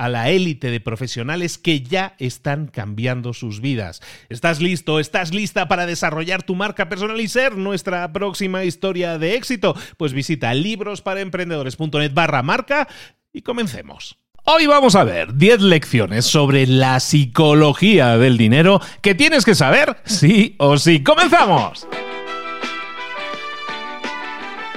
a la élite de profesionales que ya están cambiando sus vidas. ¿Estás listo? ¿Estás lista para desarrollar tu marca personal y ser nuestra próxima historia de éxito? Pues visita librosparaemprendedores.net barra marca y comencemos. Hoy vamos a ver 10 lecciones sobre la psicología del dinero que tienes que saber sí o sí. ¡Comenzamos!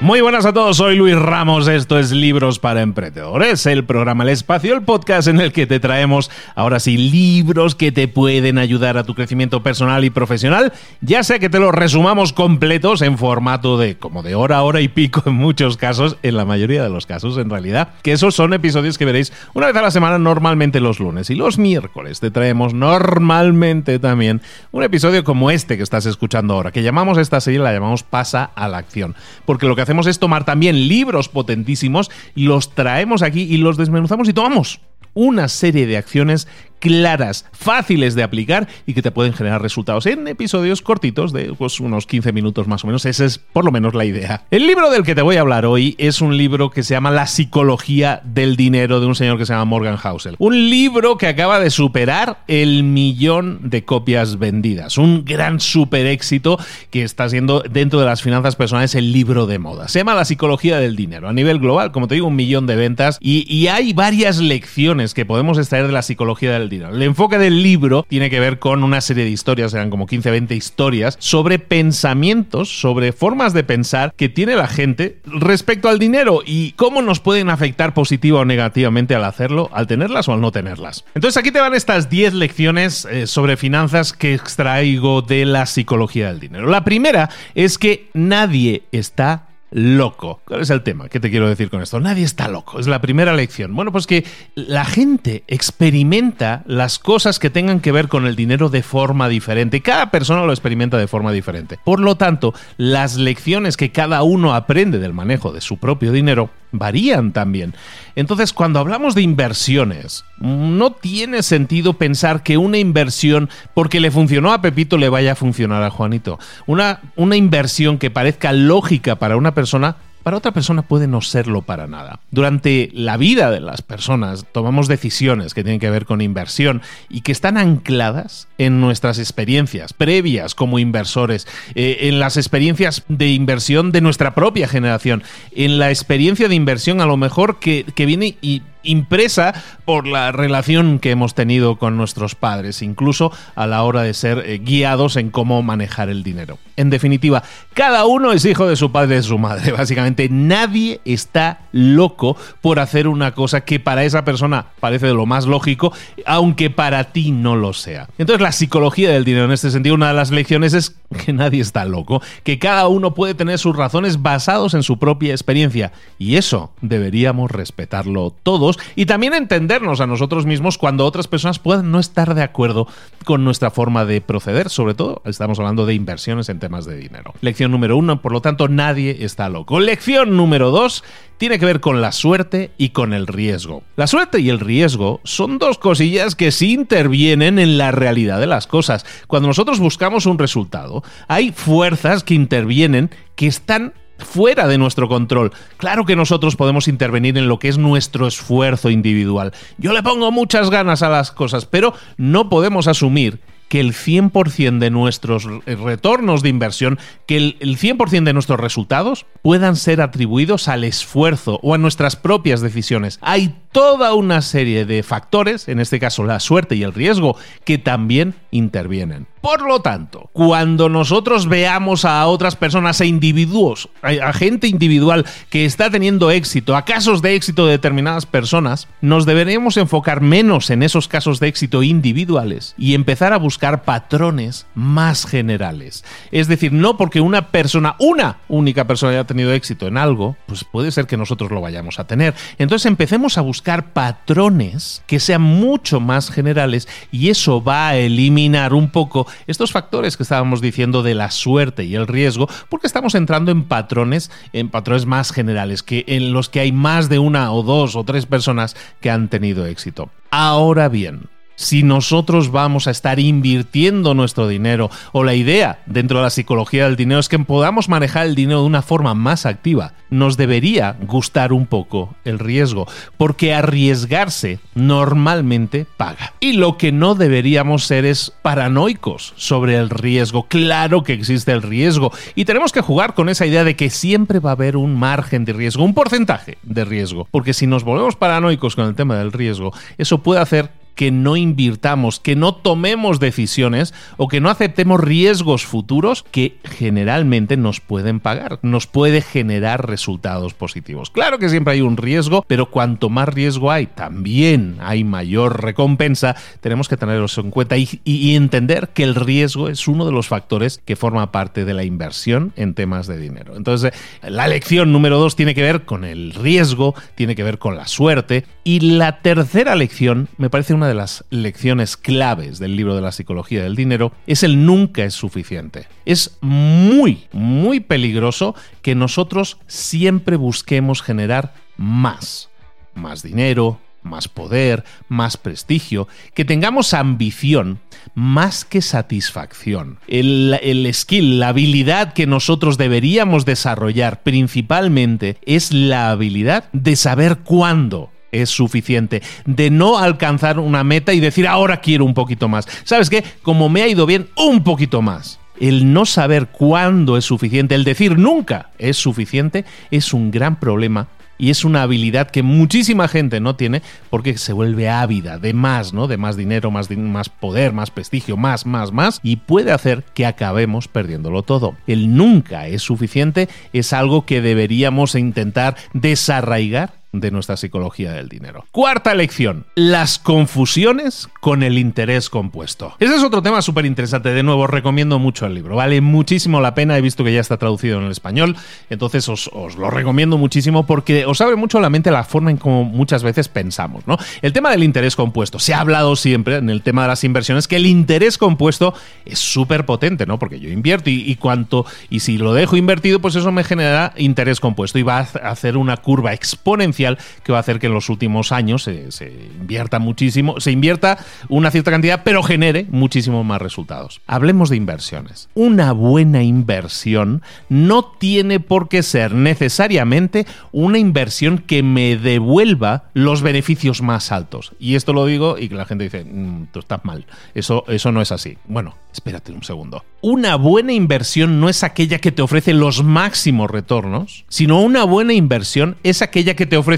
Muy buenas a todos, soy Luis Ramos, esto es Libros para Emprendedores, el programa El Espacio, el podcast en el que te traemos ahora sí libros que te pueden ayudar a tu crecimiento personal y profesional, ya sea que te los resumamos completos en formato de como de hora, hora y pico en muchos casos, en la mayoría de los casos en realidad, que esos son episodios que veréis una vez a la semana normalmente los lunes y los miércoles. Te traemos normalmente también un episodio como este que estás escuchando ahora, que llamamos esta serie, la llamamos Pasa a la Acción, porque lo que hacemos es tomar también libros potentísimos, los traemos aquí y los desmenuzamos y tomamos una serie de acciones claras, fáciles de aplicar y que te pueden generar resultados en episodios cortitos de pues, unos 15 minutos más o menos. Esa es por lo menos la idea. El libro del que te voy a hablar hoy es un libro que se llama La psicología del dinero de un señor que se llama Morgan Housel. Un libro que acaba de superar el millón de copias vendidas. Un gran super éxito que está siendo dentro de las finanzas personales el libro de moda. Se llama La psicología del dinero. A nivel global, como te digo, un millón de ventas y, y hay varias lecciones que podemos extraer de la psicología del dinero el enfoque del libro tiene que ver con una serie de historias, eran como 15, 20 historias, sobre pensamientos, sobre formas de pensar que tiene la gente respecto al dinero y cómo nos pueden afectar positiva o negativamente al hacerlo, al tenerlas o al no tenerlas. Entonces aquí te van estas 10 lecciones eh, sobre finanzas que extraigo de la psicología del dinero. La primera es que nadie está loco. ¿Cuál es el tema? ¿Qué te quiero decir con esto? Nadie está loco. Es la primera lección. Bueno, pues que la gente experimenta las cosas que tengan que ver con el dinero de forma diferente. Cada persona lo experimenta de forma diferente. Por lo tanto, las lecciones que cada uno aprende del manejo de su propio dinero varían también. Entonces, cuando hablamos de inversiones, no tiene sentido pensar que una inversión, porque le funcionó a Pepito, le vaya a funcionar a Juanito. Una, una inversión que parezca lógica para una persona para otra persona puede no serlo para nada. Durante la vida de las personas tomamos decisiones que tienen que ver con inversión y que están ancladas en nuestras experiencias previas como inversores, eh, en las experiencias de inversión de nuestra propia generación, en la experiencia de inversión a lo mejor que, que viene y impresa por la relación que hemos tenido con nuestros padres, incluso a la hora de ser eh, guiados en cómo manejar el dinero. En definitiva, cada uno es hijo de su padre y de su madre. Básicamente, nadie está loco por hacer una cosa que para esa persona parece de lo más lógico, aunque para ti no lo sea. Entonces, la psicología del dinero en este sentido, una de las lecciones es que nadie está loco, que cada uno puede tener sus razones basados en su propia experiencia. Y eso deberíamos respetarlo todos y también entendernos a nosotros mismos cuando otras personas puedan no estar de acuerdo con nuestra forma de proceder. Sobre todo, estamos hablando de inversiones en temas de dinero. Lección número uno, por lo tanto, nadie está loco. Lección número dos, tiene que ver con la suerte y con el riesgo. La suerte y el riesgo son dos cosillas que sí intervienen en la realidad de las cosas. Cuando nosotros buscamos un resultado, hay fuerzas que intervienen que están fuera de nuestro control. Claro que nosotros podemos intervenir en lo que es nuestro esfuerzo individual. Yo le pongo muchas ganas a las cosas, pero no podemos asumir que el 100% de nuestros retornos de inversión, que el, 100% de nuestros resultados puedan ser atribuidos al esfuerzo o a nuestras propias decisiones. Hay toda una serie de factores, en este caso la suerte y el riesgo, que también intervienen. Por lo tanto, cuando nosotros veamos a otras personas, a individuos, a, gente individual que está teniendo éxito, a casos de éxito de determinadas personas, nos deberíamos enfocar menos en esos casos de éxito individuales y empezar a buscar patrones más generales. Es decir, no porque una persona, una única persona haya tenido éxito en algo, pues puede ser que nosotros lo vayamos a tener. Entonces empecemos a buscar patrones que sean mucho más generales y eso va a eliminar un poco estos factores que estábamos diciendo de la suerte y el riesgo, porque estamos entrando en patrones, en patrones más generales, que en los que hay más de una o dos o tres personas que han tenido éxito. Ahora bien, si nosotros vamos a estar invirtiendo nuestro dinero o la idea dentro de la psicología del dinero es que podamos manejar el dinero de una forma más activa, nos debería gustar un poco el riesgo, porque arriesgarse normalmente paga. Y lo que no deberíamos ser es paranoicos sobre el riesgo. Claro que existe el riesgo y tenemos que jugar con esa idea de que siempre va a haber un margen de riesgo, un porcentaje de riesgo, porque si nos volvemos paranoicos con el tema del riesgo, eso puede hacer que no invirtamos, que no tomemos decisiones o que no aceptemos riesgos futuros que generalmente nos pueden pagar, nos puede generar resultados positivos. Claro que siempre hay un riesgo, pero cuanto más riesgo hay, también hay mayor recompensa. Tenemos que tenerlo en cuenta y, entender que el riesgo es uno de los factores que forma parte de la inversión en temas de dinero. Entonces, la lección número dos tiene que ver con el riesgo, tiene que ver con la suerte y la tercera lección me parece una de las lecciones claves del libro de la psicología del dinero es el nunca es suficiente. Es muy, muy peligroso que nosotros siempre busquemos generar más. Más dinero, más poder, más prestigio, que tengamos ambición más que satisfacción. El, el, skill, la habilidad que nosotros deberíamos desarrollar principalmente es la habilidad de saber cuándo es suficiente, de no alcanzar una meta y decir ahora quiero un poquito más. ¿Sabes qué? Como me ha ido bien, un poquito más. El no saber cuándo es suficiente, el decir nunca es suficiente, es un gran problema y es una habilidad que muchísima gente no tiene porque se vuelve ávida de más, ¿no? De más dinero, más, más poder, más prestigio, más, más, más y puede hacer que acabemos perdiéndolo todo. El nunca es suficiente es algo que deberíamos intentar desarraigar de nuestra psicología del dinero. Cuarta lección, las confusiones con el interés compuesto. Ese es otro tema súper interesante. De nuevo, recomiendo mucho el libro. Vale muchísimo la pena. He visto que ya está traducido en el español. Entonces os, lo recomiendo muchísimo porque os abre mucho la mente la forma en cómo muchas veces pensamos. ¿no? El tema del interés compuesto. Se ha hablado siempre en el tema de las inversiones que el interés compuesto es súper potente, ¿no? Porque yo invierto y, y cuanto, y si lo dejo invertido, pues eso me genera interés compuesto y va a hacer una curva exponencial que va a hacer que en los últimos años se, invierta muchísimo, se invierta una cierta cantidad, pero genere muchísimos más resultados. Hablemos de inversiones. Una buena inversión no tiene por qué ser necesariamente una inversión que me devuelva los beneficios más altos. Y esto lo digo y que la gente dice, mm, tú estás mal. Eso, eso no es así. Bueno, espérate un segundo. Una buena inversión no es aquella que te ofrece los máximos retornos, sino una buena inversión es aquella que te ofrece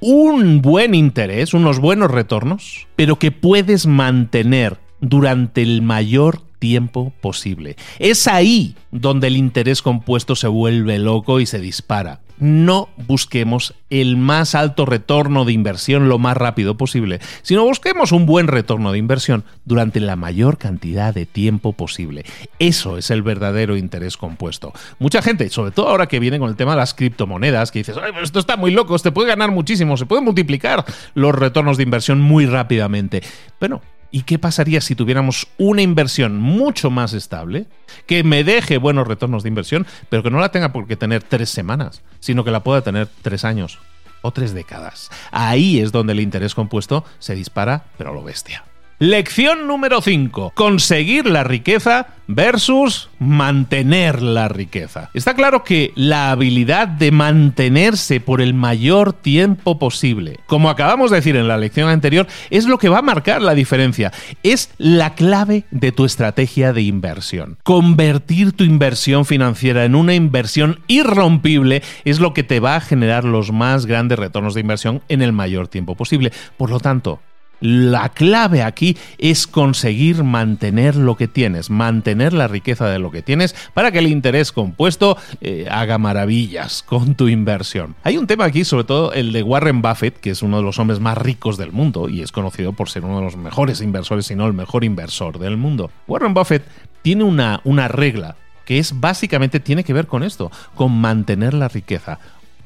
un buen interés, unos buenos retornos, pero que puedes mantener durante el mayor tiempo posible. Es ahí donde el interés compuesto se vuelve loco y se dispara. No busquemos el más alto retorno de inversión lo más rápido posible, sino busquemos un buen retorno de inversión durante la mayor cantidad de tiempo posible. Eso es el verdadero interés compuesto. Mucha gente, sobre todo ahora que viene con el tema de las criptomonedas, que dices, esto está muy loco, te puede ganar muchísimo, se pueden multiplicar los retornos de inversión muy rápidamente. Bueno, ¿Y qué pasaría si tuviéramos una inversión mucho más estable, que me deje buenos retornos de inversión, pero que no la tenga por qué tener tres semanas, sino que la pueda tener tres años o tres décadas? Ahí es donde el interés compuesto se dispara, pero a lo bestia. Lección número 5. Conseguir la riqueza versus mantener la riqueza. Está claro que la habilidad de mantenerse por el mayor tiempo posible, como acabamos de decir en la lección anterior, es lo que va a marcar la diferencia. Es la clave de tu estrategia de inversión. Convertir tu inversión financiera en una inversión irrompible es lo que te va a generar los más grandes retornos de inversión en el mayor tiempo posible. Por lo tanto, la clave aquí es conseguir mantener lo que tienes, mantener la riqueza de lo que tienes para que el interés compuesto eh, haga maravillas con tu inversión. Hay un tema aquí, sobre todo el de Warren Buffett, que es uno de los hombres más ricos del mundo y es conocido por ser uno de los mejores inversores, si no el mejor inversor del mundo. Warren Buffett tiene una, una regla que es básicamente tiene que ver con esto, con mantener la riqueza.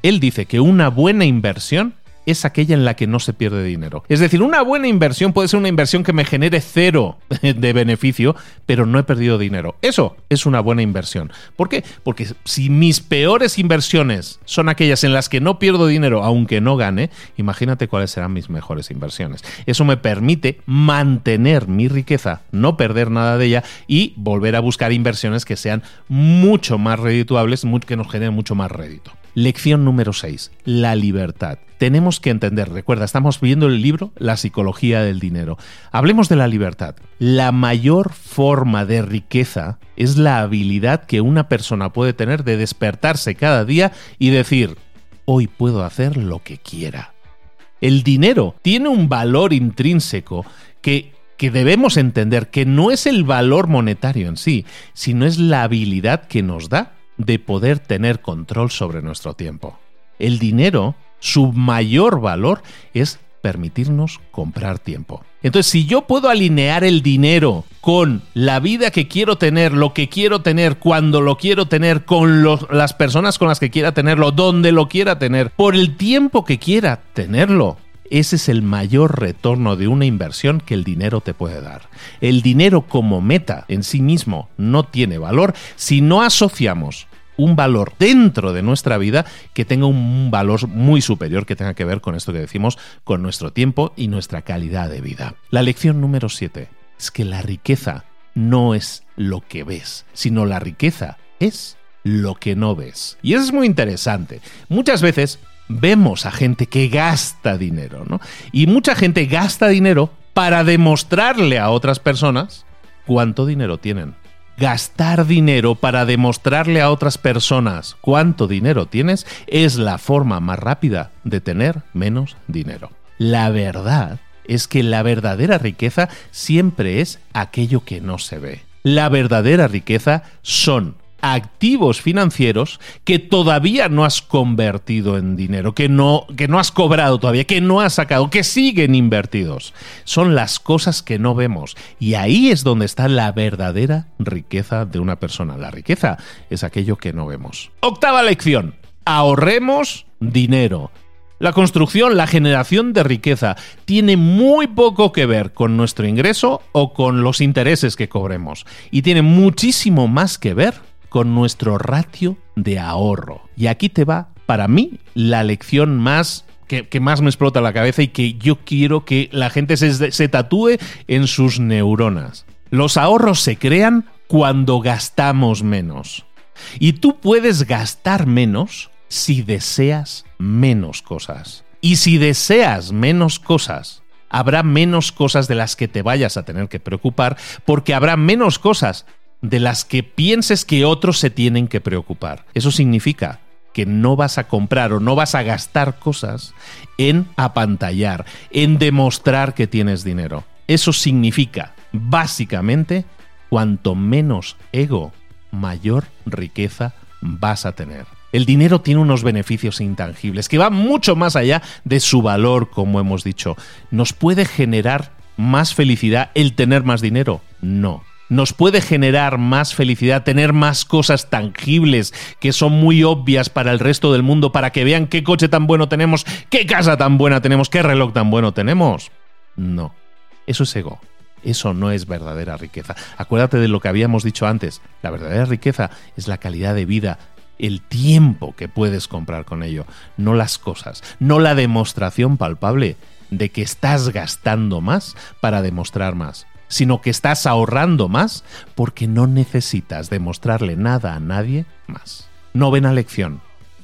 Él dice que una buena inversión es aquella en la que no se pierde dinero. Es decir, una buena inversión puede ser una inversión que me genere cero de beneficio, pero no he perdido dinero. Eso es una buena inversión. ¿Por qué? Porque si mis peores inversiones son aquellas en las que no pierdo dinero aunque no gane, imagínate cuáles serán mis mejores inversiones. Eso me permite mantener mi riqueza, no perder nada de ella y volver a buscar inversiones que sean mucho más redituables, que nos generen mucho más rédito. Lección número 6. La libertad. Tenemos que entender, recuerda, estamos viendo el libro La psicología del dinero. Hablemos de la libertad. La mayor forma de riqueza es la habilidad que una persona puede tener de despertarse cada día y decir, hoy puedo hacer lo que quiera. El dinero tiene un valor intrínseco que que debemos entender que no es el valor monetario en sí, sino es la habilidad que nos da de poder tener control sobre nuestro tiempo. El dinero, su mayor valor es permitirnos comprar tiempo. Entonces, si yo puedo alinear el dinero con la vida que quiero tener, lo que quiero tener, cuando lo quiero tener, con las personas con las que quiera tenerlo, donde lo quiera tener, por el tiempo que quiera tenerlo, ese es el mayor retorno de una inversión que el dinero te puede dar. El dinero como meta en sí mismo no tiene valor si no asociamos un valor dentro de nuestra vida que tenga un valor muy superior que tenga que ver con esto que decimos, con nuestro tiempo y nuestra calidad de vida. La lección número 7 es que la riqueza no es lo que ves, sino la riqueza es lo que no ves. Y eso es muy interesante. Muchas veces vemos a gente que gasta dinero, ¿no? Y mucha gente gasta dinero para demostrarle a otras personas cuánto dinero tienen. Gastar dinero para demostrarle a otras personas cuánto dinero tienes es la forma más rápida de tener menos dinero. La verdad es que la verdadera riqueza siempre es aquello que no se ve. La verdadera riqueza son activos financieros que todavía no has convertido en dinero, que no, que no has cobrado todavía, que no has sacado, que siguen invertidos. Son las cosas que no vemos. Y ahí es donde está la verdadera riqueza de una persona. La riqueza es aquello que no vemos. Octava lección. Ahorremos dinero. La construcción, la generación de riqueza tiene muy poco que ver con nuestro ingreso o con los intereses que cobremos y tiene muchísimo más que ver con nuestro ratio de ahorro. Y aquí te va, para mí, la lección más que, más me explota la cabeza y que yo quiero que la gente se, se tatúe en sus neuronas. Los ahorros se crean cuando gastamos menos. Y tú puedes gastar menos si deseas menos cosas. Y si deseas menos cosas, habrá menos cosas de las que te vayas a tener que preocupar porque habrá menos cosas de las que pienses que otros se tienen que preocupar. Eso significa que no vas a comprar o no vas a gastar cosas en apantallar, en demostrar que tienes dinero. Eso significa, básicamente, cuanto menos ego, mayor riqueza vas a tener. El dinero tiene unos beneficios intangibles que van mucho más allá de su valor, como hemos dicho. ¿Nos puede generar más felicidad el tener más dinero? No. ¿Nos puede generar más felicidad tener más cosas tangibles que son muy obvias para el resto del mundo para que vean qué coche tan bueno tenemos, qué casa tan buena tenemos, qué reloj tan bueno tenemos? No. Eso es ego. Eso no es verdadera riqueza. Acuérdate de lo que habíamos dicho antes. La verdadera riqueza es la calidad de vida, el tiempo que puedes comprar con ello, no las cosas, no la demostración palpable de que estás gastando más para demostrar más, sino que estás ahorrando más porque no necesitas demostrarle nada a nadie más. Novena lección.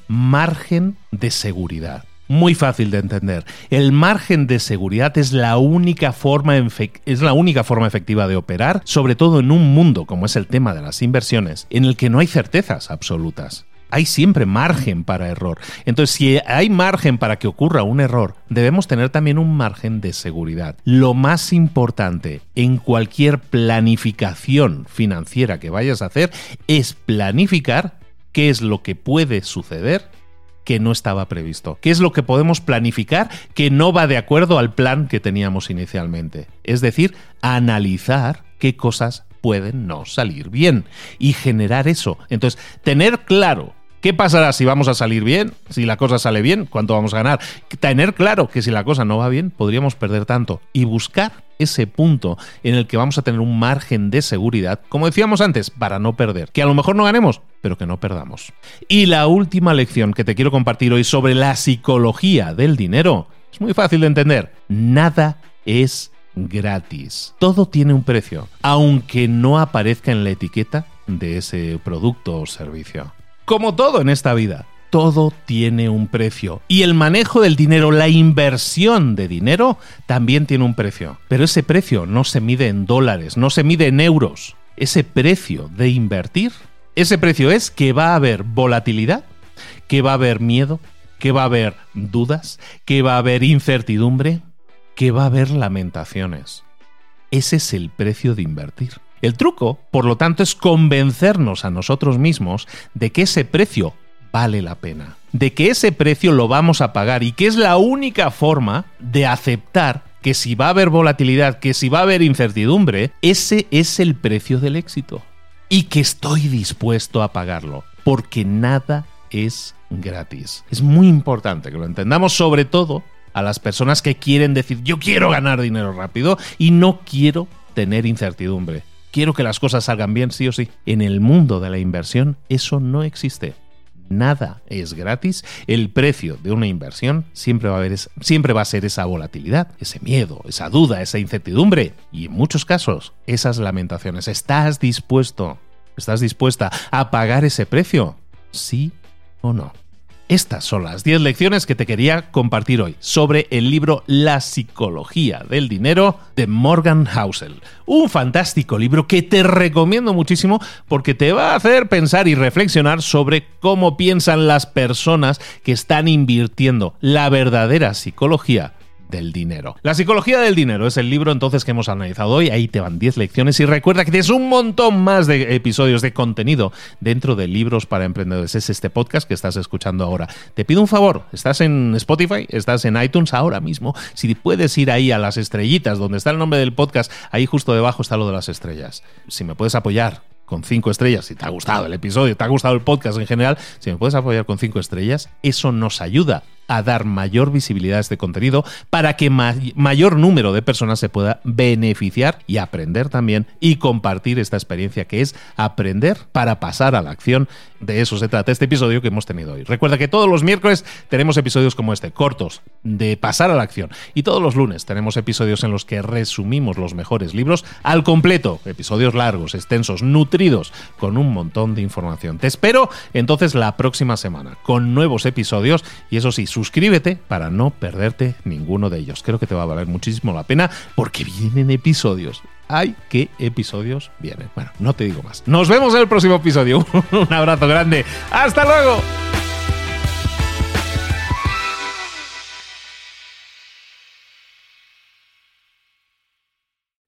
Margen de seguridad muy fácil de entender. El margen de seguridad es la única forma es la única forma efectiva de operar, sobre todo en un mundo como es el tema de las inversiones, en el que no hay certezas absolutas. Hay siempre margen para error. Entonces, si hay margen para que ocurra un error, debemos tener también un margen de seguridad. Lo más importante en cualquier planificación financiera que vayas a hacer es planificar qué es lo que puede suceder que no estaba previsto. ¿Qué es lo que podemos planificar que no va de acuerdo al plan que teníamos inicialmente? Es decir, analizar qué cosas pueden no salir bien y generar eso. Entonces, tener claro ¿Qué pasará si vamos a salir bien? Si la cosa sale bien, ¿cuánto vamos a ganar? Tener claro que si la cosa no va bien, podríamos perder tanto. Y buscar ese punto en el que vamos a tener un margen de seguridad, como decíamos antes, para no perder. Que a lo mejor no ganemos, pero que no perdamos. Y la última lección que te quiero compartir hoy sobre la psicología del dinero es muy fácil de entender. Nada es gratis. Todo tiene un precio, aunque no aparezca en la etiqueta de ese producto o servicio. Como todo en esta vida, todo tiene un precio. Y el manejo del dinero, la inversión de dinero, también tiene un precio. Pero ese precio no se mide en dólares, no se mide en euros. Ese precio de invertir, ese precio es que va a haber volatilidad, que va a haber miedo, que va a haber dudas, que va a haber incertidumbre, que va a haber lamentaciones. Ese es el precio de invertir. El truco, por lo tanto, es convencernos a nosotros mismos de que ese precio vale la pena, de que ese precio lo vamos a pagar y que es la única forma de aceptar que si va a haber volatilidad, que si va a haber incertidumbre, ese es el precio del éxito y que estoy dispuesto a pagarlo, porque nada es gratis. Es muy importante que lo entendamos, sobre todo a las personas que quieren decir yo quiero ganar dinero rápido y no quiero tener incertidumbre quiero que las cosas salgan bien sí o sí. En el mundo de la inversión eso no existe. Nada es gratis. El precio de una inversión siempre va, a haber, siempre va a ser esa volatilidad, ese miedo, esa duda, esa incertidumbre y en muchos casos esas lamentaciones. ¿Estás dispuesto? ¿Estás dispuesta a pagar ese precio? ¿Sí o no? Estas son las 10 lecciones que te quería compartir hoy sobre el libro La psicología del dinero de Morgan Housel. Un fantástico libro que te recomiendo muchísimo porque te va a hacer pensar y reflexionar sobre cómo piensan las personas que están invirtiendo la verdadera psicología del dinero. La psicología del dinero es el libro entonces que hemos analizado hoy. Ahí te van 10 lecciones y recuerda que tienes un montón más de episodios de contenido dentro de libros para emprendedores. Es este podcast que estás escuchando ahora. Te pido un favor, estás en Spotify, estás en iTunes ahora mismo. Si puedes ir ahí a las estrellitas donde está el nombre del podcast, ahí justo debajo está lo de las estrellas. Si me puedes apoyar con cinco estrellas, si te ha gustado el episodio, te ha gustado el podcast en general, si me puedes apoyar con cinco estrellas, eso nos ayuda a dar mayor visibilidad a este contenido para que mayor número de personas se pueda beneficiar y aprender también y compartir esta experiencia que es aprender para pasar a la acción. De eso se trata este episodio que hemos tenido hoy. Recuerda que todos los miércoles tenemos episodios como este, cortos, de pasar a la acción. Y todos los lunes tenemos episodios en los que resumimos los mejores libros al completo. Episodios largos, extensos, nutridos, con un montón de información. Te espero entonces la próxima semana con nuevos episodios y eso sí, suscríbete para no perderte ninguno de ellos. Creo que te va a valer muchísimo la pena porque vienen episodios. Ay, qué episodios vienen. Bueno, no te digo más. Nos vemos en el próximo episodio. Un abrazo grande. Hasta luego.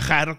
viajar